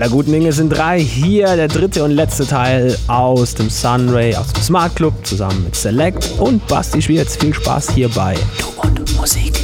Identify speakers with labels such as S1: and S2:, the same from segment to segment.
S1: aller guten Dinge sind drei. Hier der dritte und letzte Teil aus dem Sunray, aus dem Smart Club zusammen mit Select und Basti Schwierz. Viel Spaß hier bei Du und Musik.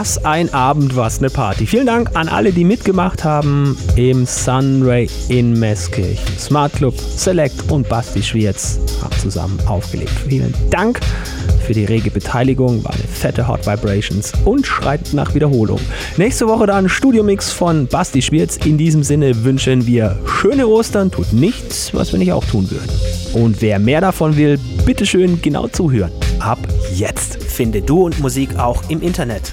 S1: Was ein Abend, was eine Party. Vielen Dank an alle, die mitgemacht haben im Sunray in Meßkirchen. Smart Club, Select und Basti Schwierz haben zusammen aufgelegt. Vielen Dank für die rege Beteiligung, war eine fette Hot Vibrations und schreit nach Wiederholung. Nächste Woche dann Studiomix von Basti Schwierz. In diesem Sinne wünschen wir schöne Ostern, tut nichts, was wir nicht auch tun würden. Und wer mehr davon will, bitteschön genau zuhören. Ab jetzt.
S2: Finde Du und Musik auch im Internet.